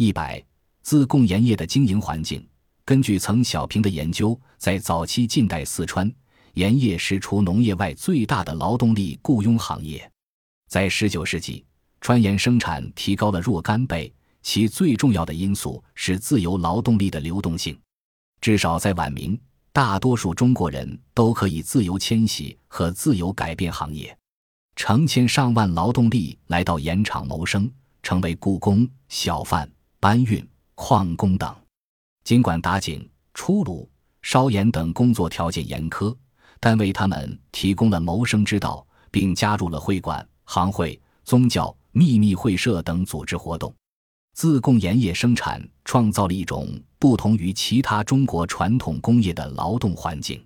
一百自贡盐业的经营环境。根据曾小平的研究，在早期近代四川盐业是除农业外最大的劳动力雇佣行业。在十九世纪，川盐生产提高了若干倍，其最重要的因素是自由劳动力的流动性。至少在晚明，大多数中国人都可以自由迁徙和自由改变行业，成千上万劳动力来到盐场谋生，成为雇工、小贩、搬运、矿工等。尽管打井、出炉、烧盐等工作条件严苛，但为他们提供了谋生之道，并加入了会馆、行会、宗教、秘密会社等组织活动。自贡盐业生产创造了一种不同于其他中国传统工业的劳动环境，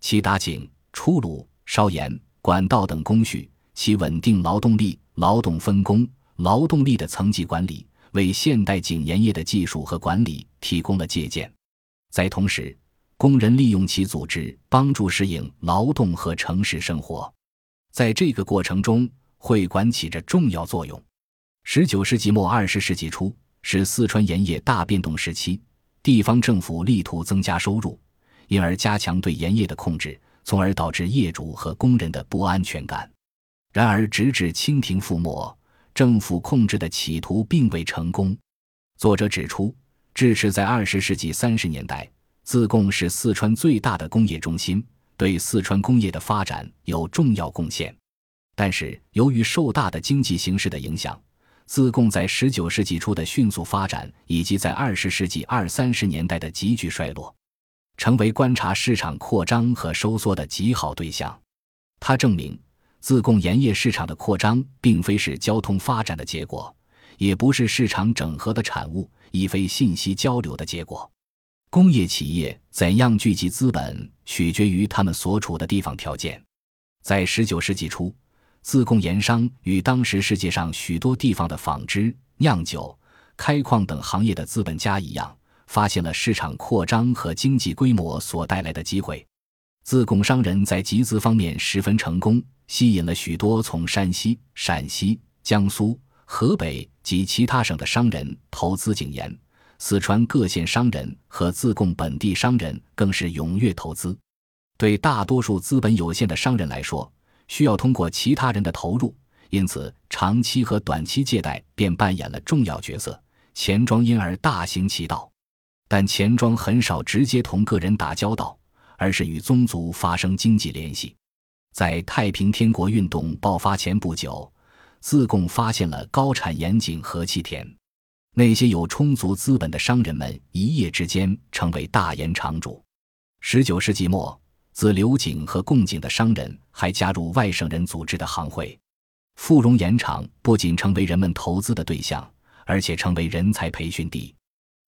其打井、出炉、烧盐、管道等工序，其稳定劳动力、劳动分工、劳动力的层级管理。为现代井盐业的技术和管理提供了借鉴，在同时，工人利用其组织帮助适应劳动和城市生活，在这个过程中，会馆起着重要作用。十九世纪末二十世纪初是四川盐业大变动时期，地方政府力图增加收入，因而加强对盐业的控制，从而导致业主和工人的不安全感。然而，直至清廷覆没。政府控制的企图并未成功。作者指出，至少在二十世纪三十年代，自贡是四川最大的工业中心，对四川工业的发展有重要贡献。但是，由于受大的经济形势的影响，自贡在十九世纪初的迅速发展，以及在二十世纪二三十年代的急剧衰落，成为观察市场扩张和收缩的极好对象。他证明。自贡盐业市场的扩张，并非是交通发展的结果，也不是市场整合的产物，亦非信息交流的结果。工业企业怎样聚集资本，取决于他们所处的地方条件。在十九世纪初，自贡盐商与当时世界上许多地方的纺织、酿酒、开矿等行业的资本家一样，发现了市场扩张和经济规模所带来的机会。自贡商人在集资方面十分成功。吸引了许多从山西、陕西、江苏、河北及其他省的商人投资井盐，四川各县商人和自贡本地商人更是踊跃投资。对大多数资本有限的商人来说，需要通过其他人的投入，因此长期和短期借贷便扮演了重要角色，钱庄因而大行其道。但钱庄很少直接同个人打交道，而是与宗族发生经济联系。在太平天国运动爆发前不久，自贡发现了高产盐井和气田，那些有充足资本的商人们一夜之间成为大盐场主。十九世纪末，自流井和贡井的商人还加入外省人组织的行会，富荣盐场不仅成为人们投资的对象，而且成为人才培训地。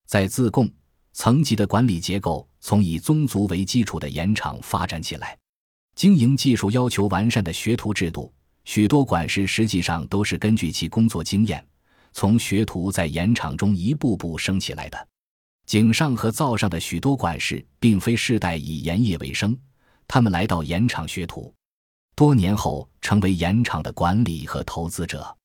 在自贡，层级的管理结构从以宗族为基础的盐场发展起来。经营技术要求完善的学徒制度，许多管事实际上都是根据其工作经验，从学徒在盐场中一步步升起来的。井上和灶上的许多管事，并非世代以盐业为生，他们来到盐场学徒，多年后成为盐场的管理和投资者。